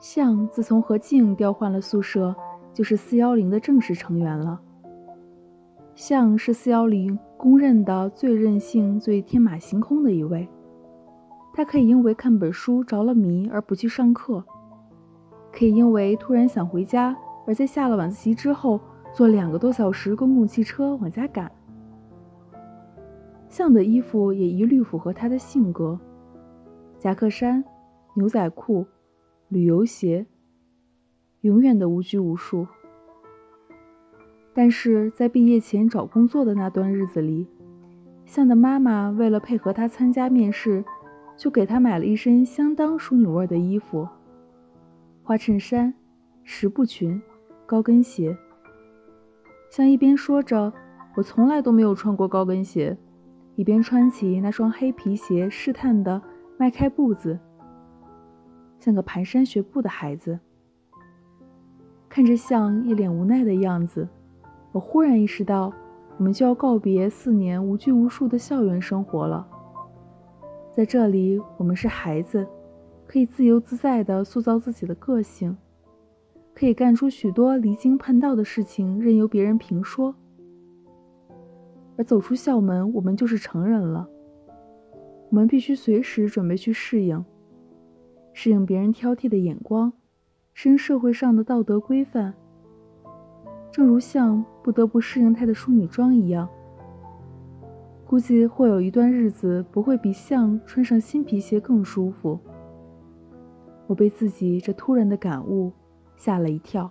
向自从和静调换了宿舍，就是四幺零的正式成员了。向是四幺零公认的最任性、最天马行空的一位。他可以因为看本书着了迷而不去上课，可以因为突然想回家而在下了晚自习之后坐两个多小时公共汽车往家赶。向的衣服也一律符合他的性格：夹克衫、牛仔裤、旅游鞋，永远的无拘无束。但是在毕业前找工作的那段日子里，向的妈妈为了配合他参加面试，就给他买了一身相当淑女味的衣服：花衬衫、十步裙、高跟鞋。像一边说着“我从来都没有穿过高跟鞋”，一边穿起那双黑皮鞋，试探地迈开步子，像个蹒跚学步的孩子。看着像一脸无奈的样子。我忽然意识到，我们就要告别四年无拘无束的校园生活了。在这里，我们是孩子，可以自由自在地塑造自己的个性，可以干出许多离经叛道的事情，任由别人评说。而走出校门，我们就是成人了。我们必须随时准备去适应，适应别人挑剔的眼光，适应社会上的道德规范。正如像不得不适应她的淑女装一样，估计会有一段日子不会比像穿上新皮鞋更舒服。我被自己这突然的感悟吓了一跳。